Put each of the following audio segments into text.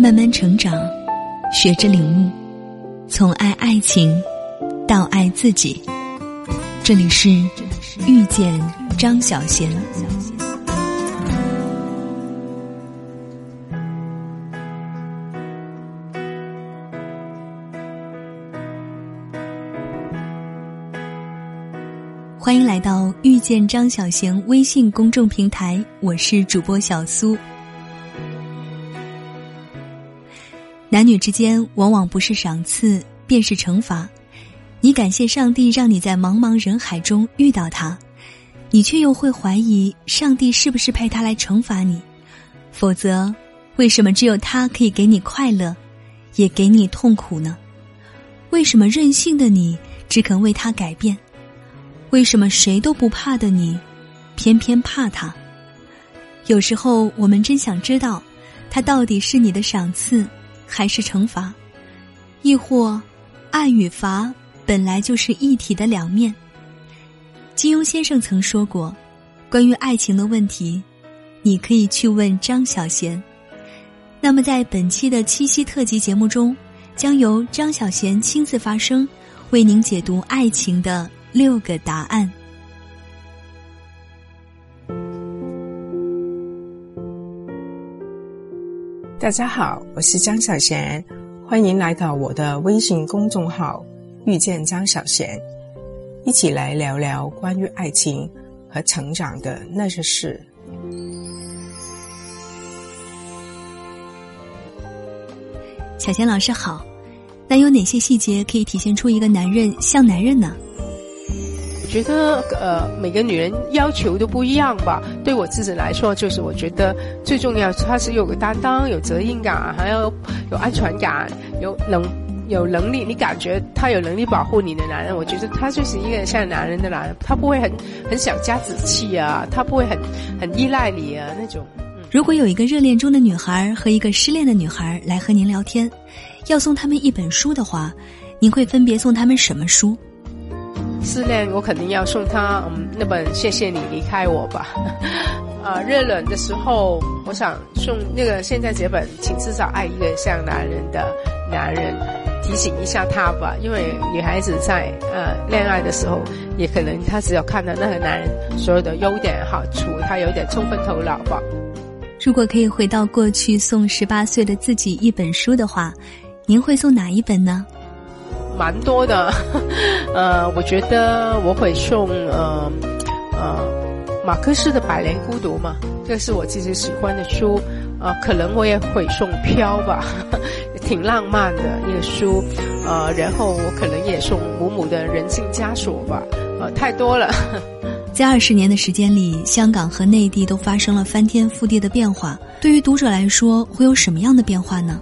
慢慢成长，学着领悟，从爱爱情到爱自己。这里是遇见张小贤。欢迎来到遇见张小贤微信公众平台，我是主播小苏。男女之间往往不是赏赐，便是惩罚。你感谢上帝让你在茫茫人海中遇到他，你却又会怀疑上帝是不是派他来惩罚你？否则，为什么只有他可以给你快乐，也给你痛苦呢？为什么任性的你只肯为他改变？为什么谁都不怕的你，偏偏怕他？有时候我们真想知道，他到底是你的赏赐，还是惩罚？亦或，爱与罚本来就是一体的两面？金庸先生曾说过，关于爱情的问题，你可以去问张小娴。那么，在本期的七夕特辑节目中，将由张小娴亲自发声，为您解读爱情的。六个答案。大家好，我是张小贤，欢迎来到我的微信公众号“遇见张小贤”，一起来聊聊关于爱情和成长的那些事。小贤老师好，那有哪些细节可以体现出一个男人像男人呢？觉得呃，每个女人要求都不一样吧。对我自己来说，就是我觉得最重要，他是有个担当，有责任感，还要有安全感，有能有能力。你感觉他有能力保护你的男人，我觉得他就是一个像男人的男人。他不会很很小家子气啊，他不会很很依赖你啊那种。如果有一个热恋中的女孩和一个失恋的女孩来和您聊天，要送他们一本书的话，您会分别送他们什么书？失恋，我肯定要送他嗯那本《谢谢你离开我》吧。啊，热恋的时候，我想送那个现在这本《请至少爱一个像男人的男人》，提醒一下他吧。因为女孩子在呃恋爱的时候，也可能她只有看到那个男人所有的优点好处，她有点冲昏头脑吧。如果可以回到过去送十八岁的自己一本书的话，您会送哪一本呢？蛮多的，呃，我觉得我会送呃呃马克思的《百年孤独》嘛，这是我自己喜欢的书，呃，可能我也会送《飘》吧，挺浪漫的一个书，呃，然后我可能也送母母的《人性枷锁》吧，呃，太多了。在二十年的时间里，香港和内地都发生了翻天覆地的变化，对于读者来说，会有什么样的变化呢？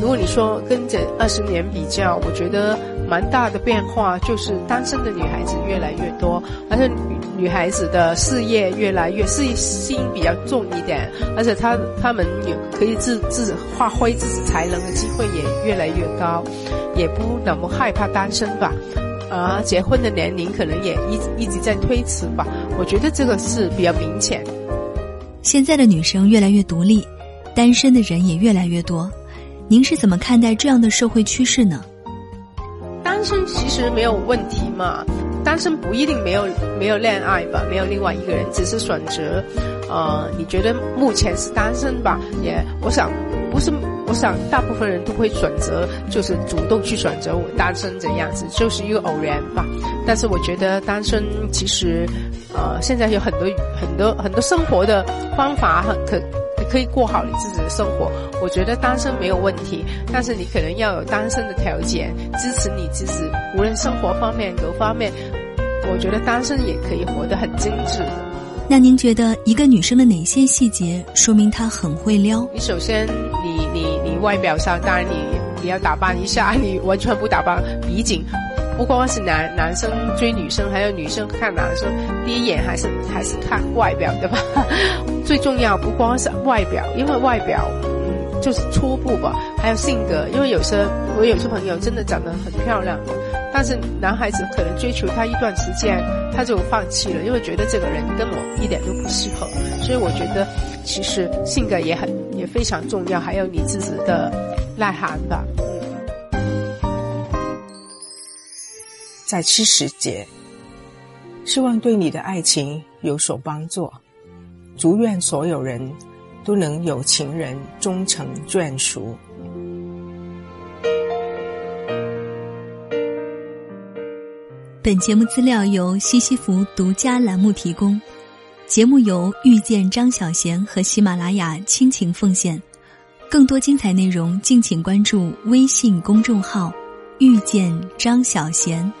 如果你说跟这二十年比较，我觉得蛮大的变化，就是单身的女孩子越来越多，而且女女孩子的事业越来越事业心比较重一点，而且她她们有可以自自发挥自己才能的机会也越来越高，也不那么害怕单身吧，啊，结婚的年龄可能也一一直在推迟吧，我觉得这个是比较明显。现在的女生越来越独立，单身的人也越来越多。您是怎么看待这样的社会趋势呢？单身其实没有问题嘛，单身不一定没有没有恋爱吧，没有另外一个人，只是选择。呃，你觉得目前是单身吧？也，我想不是，我想大部分人都会选择，就是主动去选择我单身这样子，就是一个偶然吧。但是我觉得单身其实，呃，现在有很多很多很多生活的方法很可。可以过好你自己的生活，我觉得单身没有问题，但是你可能要有单身的条件支持你自己，无论生活方面各方面，我觉得单身也可以活得很精致。那您觉得一个女生的哪些细节说明她很会撩？你首先，你你你外表上，当然你你要打扮一下，你完全不打扮，笔紧。不光是男男生追女生，还有女生看男生，第一眼还是还是看外表，对吧？最重要不光是外表，因为外表嗯就是初步吧，还有性格。因为有些我有些朋友真的长得很漂亮，但是男孩子可能追求他一段时间，他就放弃了，因为觉得这个人跟我一点都不适合。所以我觉得，其实性格也很也非常重要，还有你自己的耐涵吧。在七十节，希望对你的爱情有所帮助。祝愿所有人都能有情人终成眷属。本节目资料由西西弗独家栏目提供，节目由遇见张小贤和喜马拉雅倾情奉献。更多精彩内容，敬请关注微信公众号“遇见张小贤”。